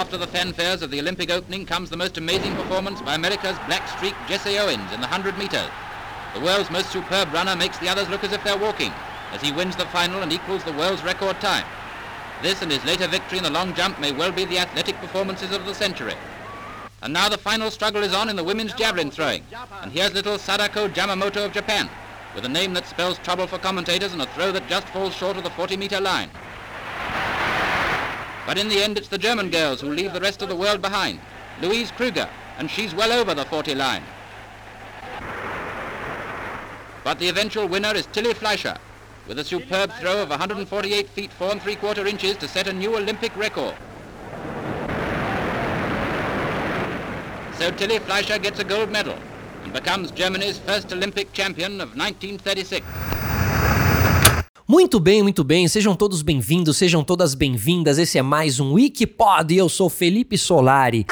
After the fanfares of the Olympic opening comes the most amazing performance by America's black streak Jesse Owens in the 100 metres. The world's most superb runner makes the others look as if they're walking, as he wins the final and equals the world's record time. This and his later victory in the long jump may well be the athletic performances of the century. And now the final struggle is on in the women's javelin throwing. And here's little Sadako Yamamoto of Japan, with a name that spells trouble for commentators and a throw that just falls short of the 40-meter line. But in the end, it's the German girls who leave the rest of the world behind. Louise Kruger, and she's well over the 40 line. But the eventual winner is Tilly Fleischer, with a superb throw of 148 feet 4 and 3 quarter inches to set a new Olympic record. So Tilly Fleischer gets a gold medal and becomes Germany's first Olympic champion of 1936. Muito bem, muito bem. Sejam todos bem-vindos, sejam todas bem-vindas. Esse é mais um Wikipod e eu sou Felipe Solari.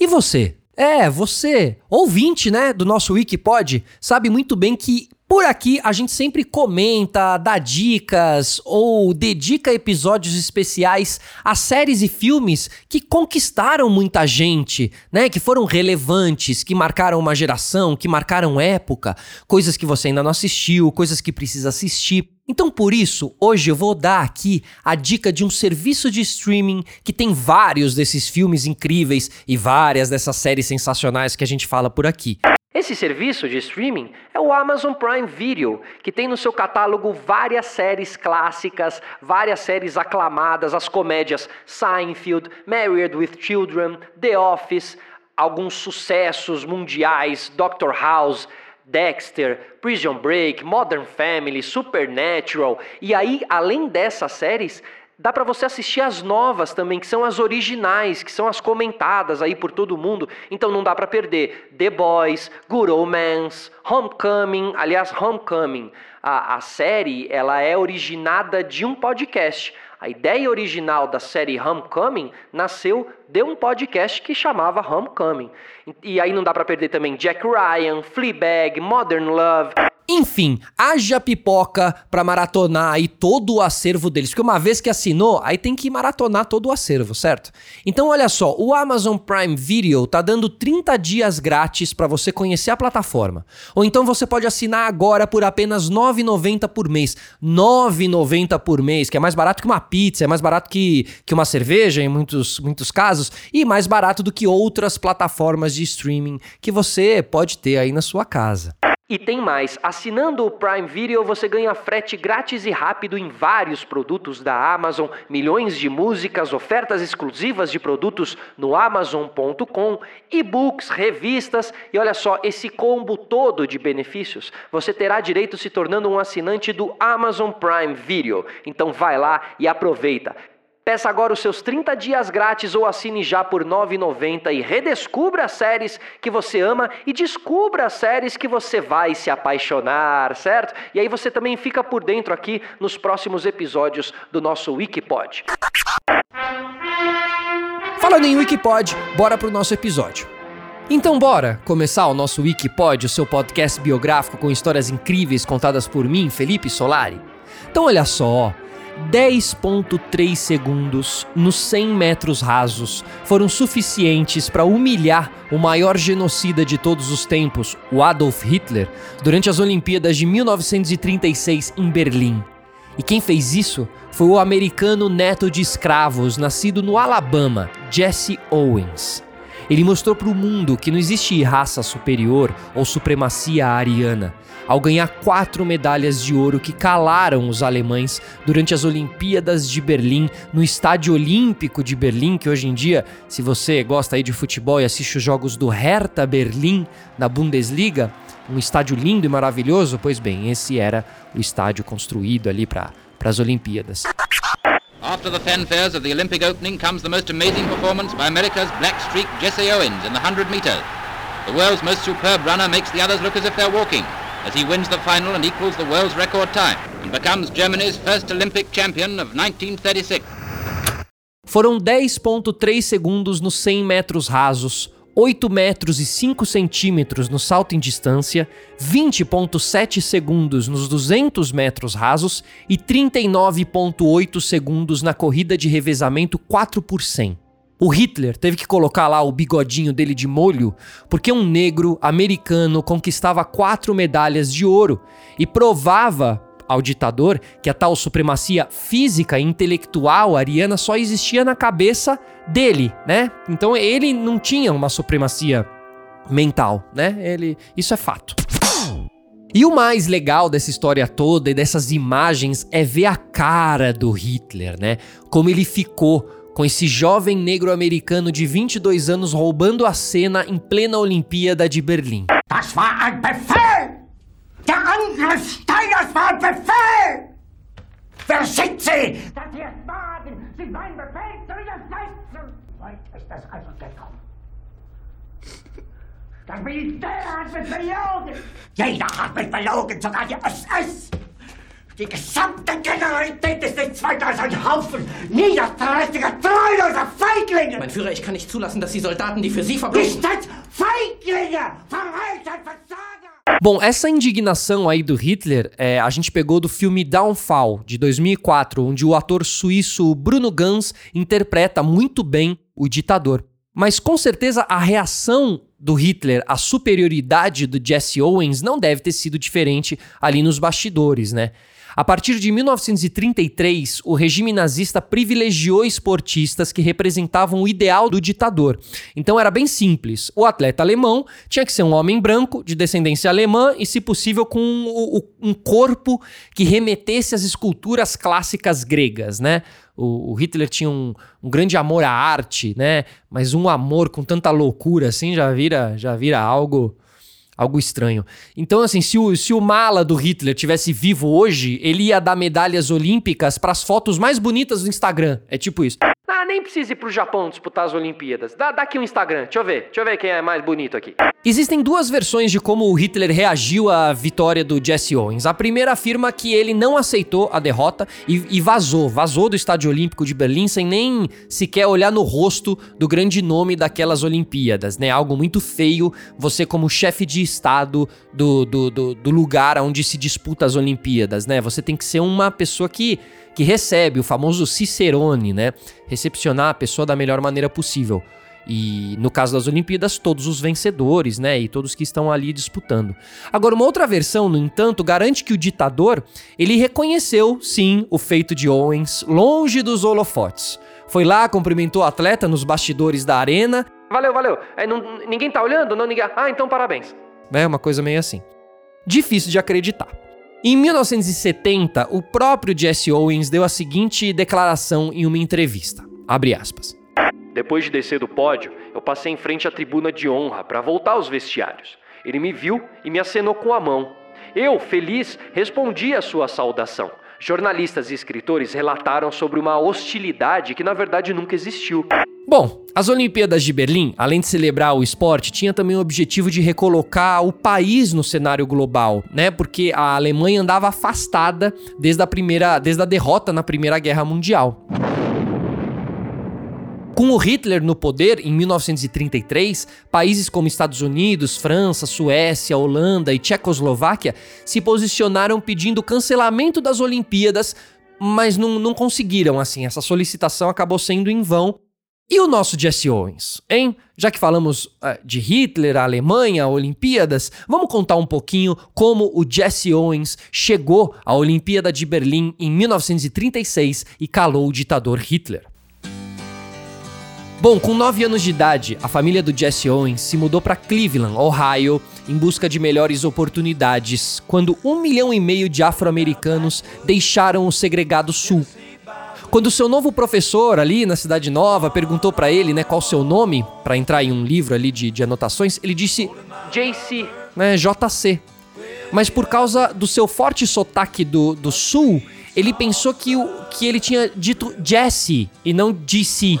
E você? É, você, ouvinte, né, do nosso Wikipod, sabe muito bem que por aqui a gente sempre comenta, dá dicas ou dedica episódios especiais a séries e filmes que conquistaram muita gente, né? Que foram relevantes, que marcaram uma geração, que marcaram época, coisas que você ainda não assistiu, coisas que precisa assistir. Então, por isso, hoje eu vou dar aqui a dica de um serviço de streaming que tem vários desses filmes incríveis e várias dessas séries sensacionais que a gente fala por aqui. Esse serviço de streaming é o Amazon Prime Video, que tem no seu catálogo várias séries clássicas, várias séries aclamadas, as comédias Seinfeld, Married with Children, The Office, alguns sucessos mundiais, Doctor House, Dexter, Prison Break, Modern Family, Supernatural. E aí, além dessas séries, dá para você assistir as novas também, que são as originais, que são as comentadas aí por todo mundo. Então não dá para perder. The Boys, Good Omens, Homecoming. Aliás, Homecoming, a, a série, ela é originada de um podcast. A ideia original da série Homecoming nasceu de um podcast que chamava Homecoming. E aí não dá para perder também Jack Ryan, Fleabag, Modern Love. Enfim, haja pipoca pra maratonar aí todo o acervo deles. Porque uma vez que assinou, aí tem que maratonar todo o acervo, certo? Então olha só, o Amazon Prime Video tá dando 30 dias grátis para você conhecer a plataforma. Ou então você pode assinar agora por apenas R$ 9,90 por mês. R$ 9,90 por mês, que é mais barato que uma pizza, é mais barato que, que uma cerveja em muitos, muitos casos, e mais barato do que outras plataformas de streaming que você pode ter aí na sua casa. E tem mais, assinando o Prime Video você ganha frete grátis e rápido em vários produtos da Amazon, milhões de músicas, ofertas exclusivas de produtos no amazon.com, e-books, revistas e olha só, esse combo todo de benefícios você terá direito se tornando um assinante do Amazon Prime Video. Então vai lá e aproveita. Peça agora os seus 30 dias grátis ou assine já por R$ 9,90 e redescubra as séries que você ama e descubra as séries que você vai se apaixonar, certo? E aí você também fica por dentro aqui nos próximos episódios do nosso Wikipod. Falando em Wikipod, bora pro nosso episódio. Então bora começar o nosso Wikipod, o seu podcast biográfico com histórias incríveis contadas por mim, Felipe Solari. Então olha só, 10,3 segundos nos 100 metros rasos foram suficientes para humilhar o maior genocida de todos os tempos, o Adolf Hitler, durante as Olimpíadas de 1936 em Berlim. E quem fez isso foi o americano neto de escravos, nascido no Alabama, Jesse Owens. Ele mostrou para o mundo que não existe raça superior ou supremacia ariana, ao ganhar quatro medalhas de ouro que calaram os alemães durante as Olimpíadas de Berlim, no Estádio Olímpico de Berlim, que hoje em dia, se você gosta aí de futebol e assiste os jogos do Hertha Berlim da Bundesliga, um estádio lindo e maravilhoso, pois bem, esse era o estádio construído ali para as Olimpíadas. After the fanfares of the Olympic opening comes the most amazing performance by America's black streak Jesse Owens in the 100 metres. The world's most superb runner makes the others look as if they're walking, as he wins the final and equals the world's record time, and becomes Germany's first Olympic champion of 1936. Foram 10.3 segundos nos 100 metros rasos, 8 metros e 5 centímetros no salto em distância, 20,7 segundos nos 200 metros rasos e 39,8 segundos na corrida de revezamento 4 por 100. O Hitler teve que colocar lá o bigodinho dele de molho porque um negro americano conquistava quatro medalhas de ouro e provava ao ditador que a tal supremacia física e intelectual ariana só existia na cabeça dele, né? Então ele não tinha uma supremacia mental, né? Ele, isso é fato. E o mais legal dessa história toda e dessas imagens é ver a cara do Hitler, né? Como ele ficou com esse jovem negro americano de 22 anos roubando a cena em plena Olimpíada de Berlim. Das war ein! Der Angriff Steiners war ein Befehl! Wer sind Sie? Dass Sie es wagen, Sie meinen Befehl zu widersetzen! Weit ist das also gekommen. Das Militär hat mich belogen! Jeder hat mich belogen, sogar die SS! Die gesamte Generalität ist nichts weiter als ein Haufen niederträchtiger, treuloser Feiglinge! Mein Führer, ich kann nicht zulassen, dass die Soldaten, die für Sie verbringen... Nicht als Feiglinge! Verreiter, Versager! Bom, essa indignação aí do Hitler, é, a gente pegou do filme Downfall, de 2004, onde o ator suíço Bruno Ganz interpreta muito bem o ditador. Mas com certeza a reação do Hitler à superioridade do Jesse Owens não deve ter sido diferente ali nos bastidores, né? A partir de 1933, o regime nazista privilegiou esportistas que representavam o ideal do ditador. Então era bem simples. O atleta alemão tinha que ser um homem branco, de descendência alemã e, se possível, com um, corpo que remetesse às esculturas clássicas gregas, né? O, Hitler tinha um, um, grande amor à arte, né? Mas um amor com tanta loucura assim já vira, já vira algo Algo estranho. Então, assim, se o, se o mala do Hitler tivesse vivo hoje, ele ia dar medalhas olímpicas para as fotos mais bonitas do Instagram. É tipo isso. Nem precisa ir pro Japão disputar as Olimpíadas. Dá, dá aqui um Instagram, deixa eu ver. Deixa eu ver quem é mais bonito aqui. Existem duas versões de como o Hitler reagiu à vitória do Jesse Owens. A primeira afirma que ele não aceitou a derrota e, e vazou. Vazou do Estádio Olímpico de Berlim sem nem sequer olhar no rosto do grande nome daquelas Olimpíadas, né? Algo muito feio você como chefe de Estado do, do, do, do lugar onde se disputa as Olimpíadas, né? Você tem que ser uma pessoa que que recebe o famoso Cicerone, né? Recepcionar a pessoa da melhor maneira possível. E no caso das Olimpíadas, todos os vencedores, né? E todos que estão ali disputando. Agora, uma outra versão, no entanto, garante que o ditador ele reconheceu, sim, o feito de Owens longe dos holofotes. Foi lá, cumprimentou o atleta nos bastidores da arena. Valeu, valeu. É, não, ninguém tá olhando? Não, ninguém. Ah, então parabéns. É uma coisa meio assim. Difícil de acreditar. Em 1970, o próprio Jesse Owens deu a seguinte declaração em uma entrevista. Abre aspas. Depois de descer do pódio, eu passei em frente à tribuna de honra para voltar aos vestiários. Ele me viu e me acenou com a mão. Eu, feliz, respondi à sua saudação. Jornalistas e escritores relataram sobre uma hostilidade que na verdade nunca existiu. Bom, as Olimpíadas de Berlim, além de celebrar o esporte, tinha também o objetivo de recolocar o país no cenário global, né? Porque a Alemanha andava afastada desde a primeira, desde a derrota na Primeira Guerra Mundial. Com o Hitler no poder em 1933, países como Estados Unidos, França, Suécia, Holanda e Tchecoslováquia se posicionaram pedindo o cancelamento das Olimpíadas, mas não, não conseguiram assim. Essa solicitação acabou sendo em vão e o nosso Jesse Owens, hein? Já que falamos uh, de Hitler, a Alemanha, Olimpíadas, vamos contar um pouquinho como o Jesse Owens chegou à Olimpíada de Berlim em 1936 e calou o ditador Hitler. Bom, com 9 anos de idade, a família do Jesse Owens se mudou para Cleveland, Ohio, em busca de melhores oportunidades, quando um milhão e meio de afro-americanos deixaram o segregado sul quando o seu novo professor ali na Cidade Nova perguntou para ele, né, qual o seu nome, para entrar em um livro ali de, de anotações, ele disse JC, né, JC. Mas por causa do seu forte sotaque do, do sul, ele pensou que, o, que ele tinha dito Jesse e não DC.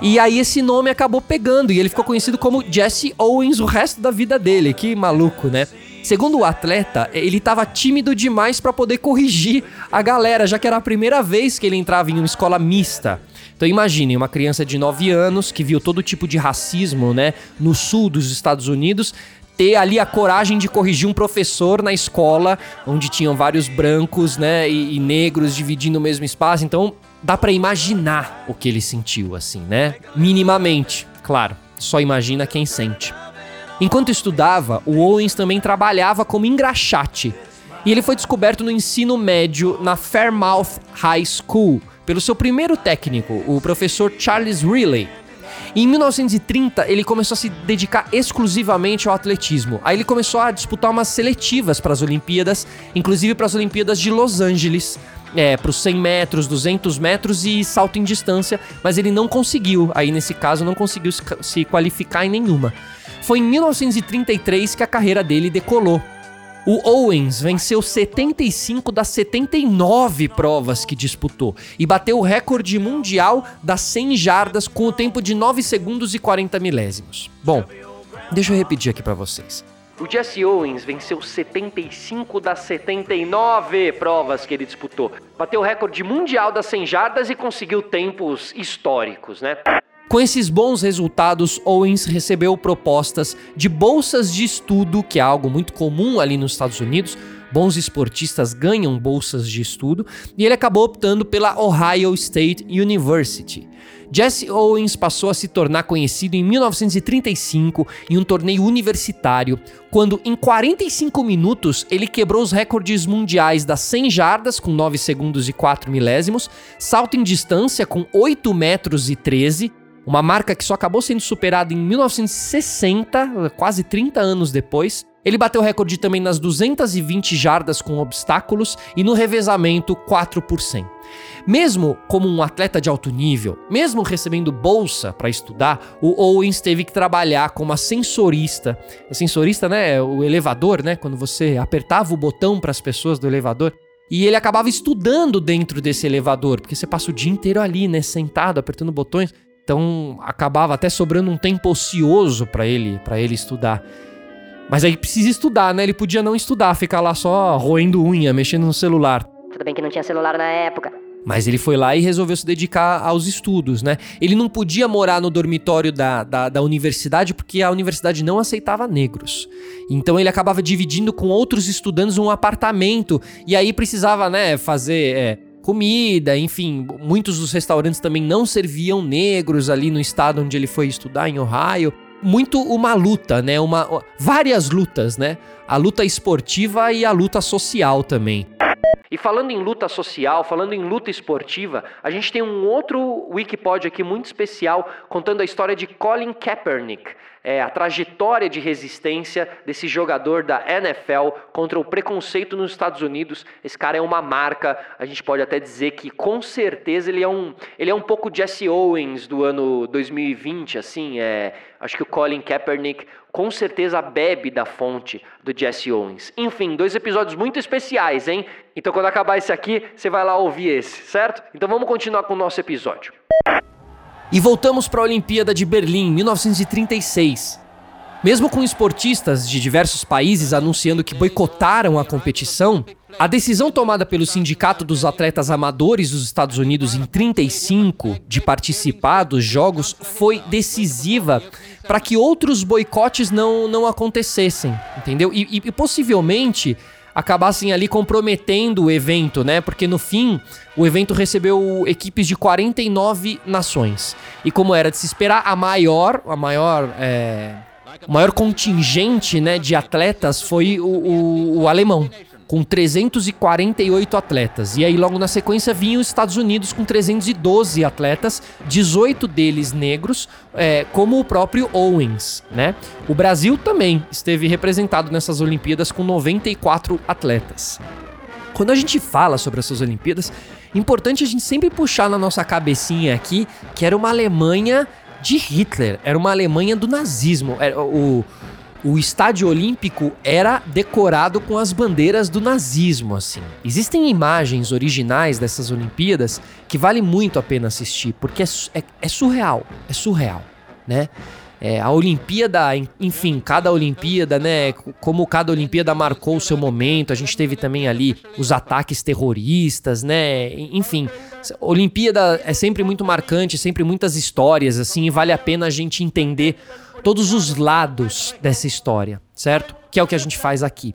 E aí esse nome acabou pegando e ele ficou conhecido como Jesse Owens o resto da vida dele. Que maluco, né? Segundo o atleta, ele estava tímido demais para poder corrigir a galera, já que era a primeira vez que ele entrava em uma escola mista. Então imagine uma criança de 9 anos que viu todo tipo de racismo, né, no sul dos Estados Unidos, ter ali a coragem de corrigir um professor na escola, onde tinham vários brancos, né, e, e negros dividindo o mesmo espaço. Então dá para imaginar o que ele sentiu, assim, né? Minimamente, claro. Só imagina quem sente. Enquanto estudava, o Owens também trabalhava como engraxate. E ele foi descoberto no ensino médio na Fairmouth High School pelo seu primeiro técnico, o professor Charles Riley. Em 1930, ele começou a se dedicar exclusivamente ao atletismo. Aí ele começou a disputar umas seletivas para as Olimpíadas, inclusive para as Olimpíadas de Los Angeles, é, para os 100 metros, 200 metros e salto em distância, mas ele não conseguiu, aí nesse caso, não conseguiu se qualificar em nenhuma. Foi em 1933 que a carreira dele decolou. O Owens venceu 75 das 79 provas que disputou e bateu o recorde mundial das 100 jardas com o tempo de 9 segundos e 40 milésimos. Bom, deixa eu repetir aqui para vocês. O Jesse Owens venceu 75 das 79 provas que ele disputou. Bateu o recorde mundial das 100 jardas e conseguiu tempos históricos, né? Com esses bons resultados, Owens recebeu propostas de bolsas de estudo, que é algo muito comum ali nos Estados Unidos. Bons esportistas ganham bolsas de estudo, e ele acabou optando pela Ohio State University. Jesse Owens passou a se tornar conhecido em 1935 em um torneio universitário, quando em 45 minutos ele quebrou os recordes mundiais das 100 jardas com 9 segundos e 4 milésimos, salto em distância com 8 metros e 13, uma marca que só acabou sendo superada em 1960, quase 30 anos depois. Ele bateu recorde também nas 220 jardas com obstáculos e no revezamento 4 por 100. Mesmo como um atleta de alto nível, mesmo recebendo bolsa para estudar, o Owens teve que trabalhar como ascensorista. Ascensorista, né, é o elevador, né, quando você apertava o botão para as pessoas do elevador. E ele acabava estudando dentro desse elevador, porque você passa o dia inteiro ali, né, sentado, apertando botões. Então acabava até sobrando um tempo ocioso para ele, para ele estudar. Mas aí precisa estudar, né? Ele podia não estudar, ficar lá só roendo unha, mexendo no celular. Tudo bem que não tinha celular na época. Mas ele foi lá e resolveu se dedicar aos estudos, né? Ele não podia morar no dormitório da, da, da, universidade porque a universidade não aceitava negros. Então ele acabava dividindo com outros estudantes um apartamento. E aí precisava, né, fazer é, comida, enfim. Muitos dos restaurantes também não serviam negros ali no estado onde ele foi estudar, em Ohio muito uma luta, né? Uma, várias lutas, né? A luta esportiva e a luta social também. E falando em luta social, falando em luta esportiva, a gente tem um outro Wikipod aqui muito especial contando a história de Colin Kaepernick, é, a trajetória de resistência desse jogador da NFL contra o preconceito nos Estados Unidos. Esse cara é uma marca, a gente pode até dizer que com certeza ele é um, ele é um pouco Jesse Owens do ano 2020, assim, é, acho que o Colin Kaepernick com certeza bebe da fonte do Jesse Owens. Enfim, dois episódios muito especiais, hein? Então quando acabar esse aqui, você vai lá ouvir esse, certo? Então vamos continuar com o nosso episódio. E voltamos para a Olimpíada de Berlim, 1936. Mesmo com esportistas de diversos países anunciando que boicotaram a competição, a decisão tomada pelo Sindicato dos Atletas Amadores dos Estados Unidos em 35 de participar dos Jogos foi decisiva para que outros boicotes não, não acontecessem, entendeu? E, e, e possivelmente acabassem ali comprometendo o evento, né? Porque no fim, o evento recebeu equipes de 49 nações. E como era de se esperar, a maior, a maior, é, o maior contingente né, de atletas foi o, o, o alemão com 348 atletas. E aí, logo na sequência, vinham os Estados Unidos com 312 atletas, 18 deles negros, é, como o próprio Owens, né? O Brasil também esteve representado nessas Olimpíadas com 94 atletas. Quando a gente fala sobre essas Olimpíadas, é importante a gente sempre puxar na nossa cabecinha aqui que era uma Alemanha de Hitler, era uma Alemanha do nazismo. Era o, o estádio olímpico era decorado com as bandeiras do nazismo, assim. Existem imagens originais dessas Olimpíadas que vale muito a pena assistir, porque é, é, é surreal, é surreal, né? É, a Olimpíada, enfim, cada Olimpíada, né? Como cada Olimpíada marcou o seu momento, a gente teve também ali os ataques terroristas, né? Enfim, Olimpíada é sempre muito marcante, sempre muitas histórias, assim, e vale a pena a gente entender todos os lados dessa história, certo? Que é o que a gente faz aqui.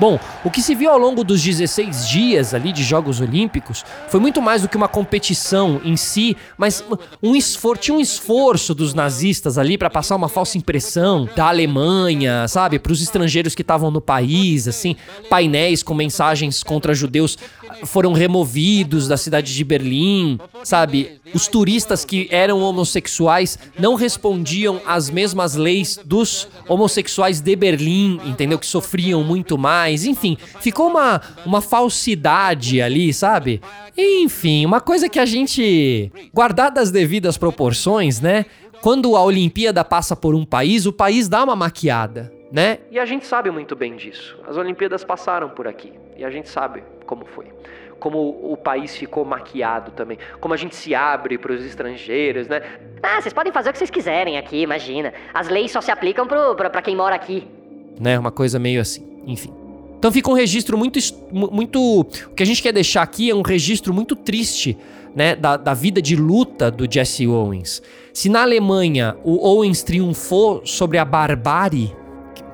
Bom, o que se viu ao longo dos 16 dias ali de Jogos Olímpicos foi muito mais do que uma competição em si, mas um esforço, tinha um esforço dos nazistas ali para passar uma falsa impressão da Alemanha, sabe, para os estrangeiros que estavam no país, assim, painéis com mensagens contra judeus foram removidos da cidade de Berlim, sabe? Os turistas que eram homossexuais não respondiam às mesmas leis dos homossexuais de Berlim, entendeu? Que sofriam muito mais. Enfim, ficou uma, uma falsidade ali, sabe? Enfim, uma coisa que a gente, guardada as devidas proporções, né? Quando a Olimpíada passa por um país, o país dá uma maquiada, né? E a gente sabe muito bem disso. As Olimpíadas passaram por aqui e a gente sabe como foi. Como o país ficou maquiado também. Como a gente se abre para os estrangeiros, né? Ah, vocês podem fazer o que vocês quiserem aqui, imagina. As leis só se aplicam para quem mora aqui. Né, uma coisa meio assim. Enfim. Então fica um registro muito, muito. O que a gente quer deixar aqui é um registro muito triste, né, da, da vida de luta do Jesse Owens. Se na Alemanha o Owens triunfou sobre a barbárie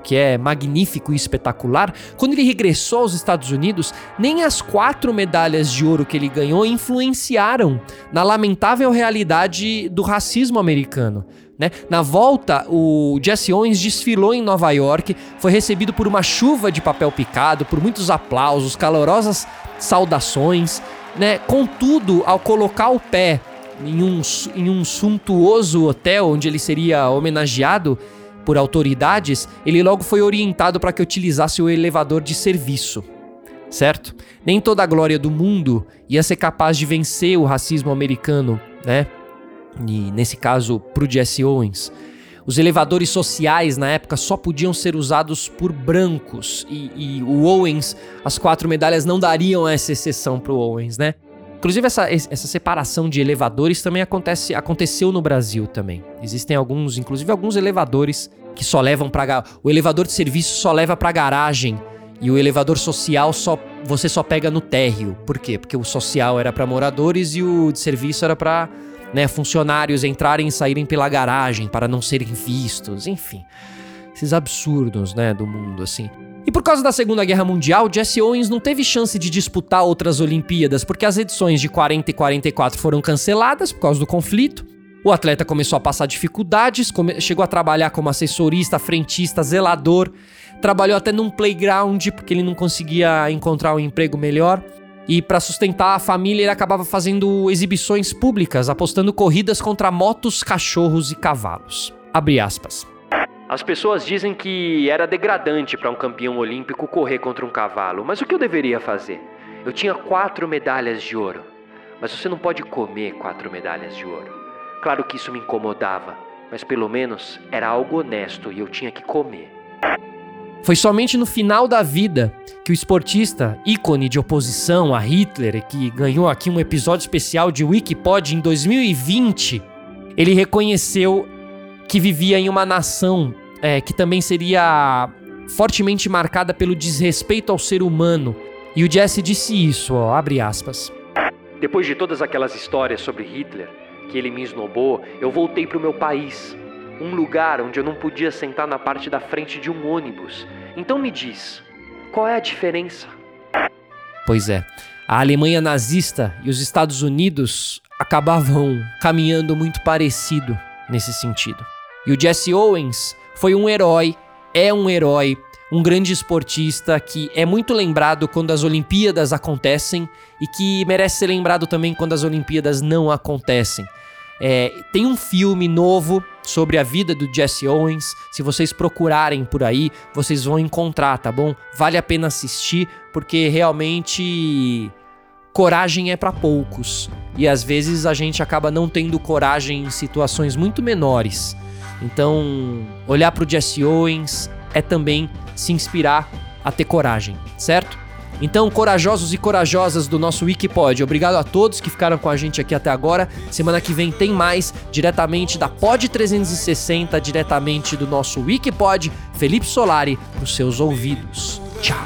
que é magnífico e espetacular, quando ele regressou aos Estados Unidos, nem as quatro medalhas de ouro que ele ganhou influenciaram na lamentável realidade do racismo americano. Né? Na volta, o Jesse Owens desfilou em Nova York, foi recebido por uma chuva de papel picado, por muitos aplausos, calorosas saudações. Né? Contudo, ao colocar o pé em um, em um suntuoso hotel onde ele seria homenageado, por autoridades, ele logo foi orientado para que utilizasse o elevador de serviço. Certo? Nem toda a glória do mundo ia ser capaz de vencer o racismo americano, né? E nesse caso, pro Jesse Owens. Os elevadores sociais na época só podiam ser usados por brancos e, e o Owens, as quatro medalhas não dariam essa exceção pro Owens, né? Inclusive, essa, essa separação de elevadores também acontece, aconteceu no Brasil também. Existem alguns, inclusive alguns elevadores que só levam para o elevador de serviço só leva para garagem e o elevador social só você só pega no térreo. Por quê? Porque o social era para moradores e o de serviço era para né, funcionários entrarem e saírem pela garagem para não serem vistos, enfim. Esses absurdos, né, do mundo assim. E por causa da Segunda Guerra Mundial, Jesse Owens não teve chance de disputar outras Olimpíadas, porque as edições de 40 e 44 foram canceladas por causa do conflito. O atleta começou a passar dificuldades, chegou a trabalhar como assessorista, frentista, zelador, trabalhou até num playground porque ele não conseguia encontrar um emprego melhor. E para sustentar a família, ele acabava fazendo exibições públicas, apostando corridas contra motos, cachorros e cavalos. Abre aspas. As pessoas dizem que era degradante para um campeão olímpico correr contra um cavalo, mas o que eu deveria fazer? Eu tinha quatro medalhas de ouro, mas você não pode comer quatro medalhas de ouro. Claro que isso me incomodava, mas pelo menos era algo honesto e eu tinha que comer. Foi somente no final da vida que o esportista, ícone de oposição a Hitler, que ganhou aqui um episódio especial de Wikipod em 2020, ele reconheceu que vivia em uma nação é, que também seria fortemente marcada pelo desrespeito ao ser humano. E o Jesse disse isso, ó, abre aspas. Depois de todas aquelas histórias sobre Hitler, que ele me esnobou, eu voltei para o meu país, um lugar onde eu não podia sentar na parte da frente de um ônibus. Então me diz, qual é a diferença? Pois é, a Alemanha nazista e os Estados Unidos acabavam caminhando muito parecido nesse sentido. E o Jesse Owens foi um herói, é um herói, um grande esportista que é muito lembrado quando as Olimpíadas acontecem e que merece ser lembrado também quando as Olimpíadas não acontecem. É, tem um filme novo sobre a vida do Jesse Owens. Se vocês procurarem por aí, vocês vão encontrar, tá bom? Vale a pena assistir porque realmente coragem é para poucos e às vezes a gente acaba não tendo coragem em situações muito menores. Então, olhar para o Jesse Owens é também se inspirar a ter coragem, certo? Então, corajosos e corajosas do nosso Wikipod, obrigado a todos que ficaram com a gente aqui até agora. Semana que vem tem mais, diretamente da Pod 360, diretamente do nosso Wikipod, Felipe Solari, para os seus ouvidos. Tchau!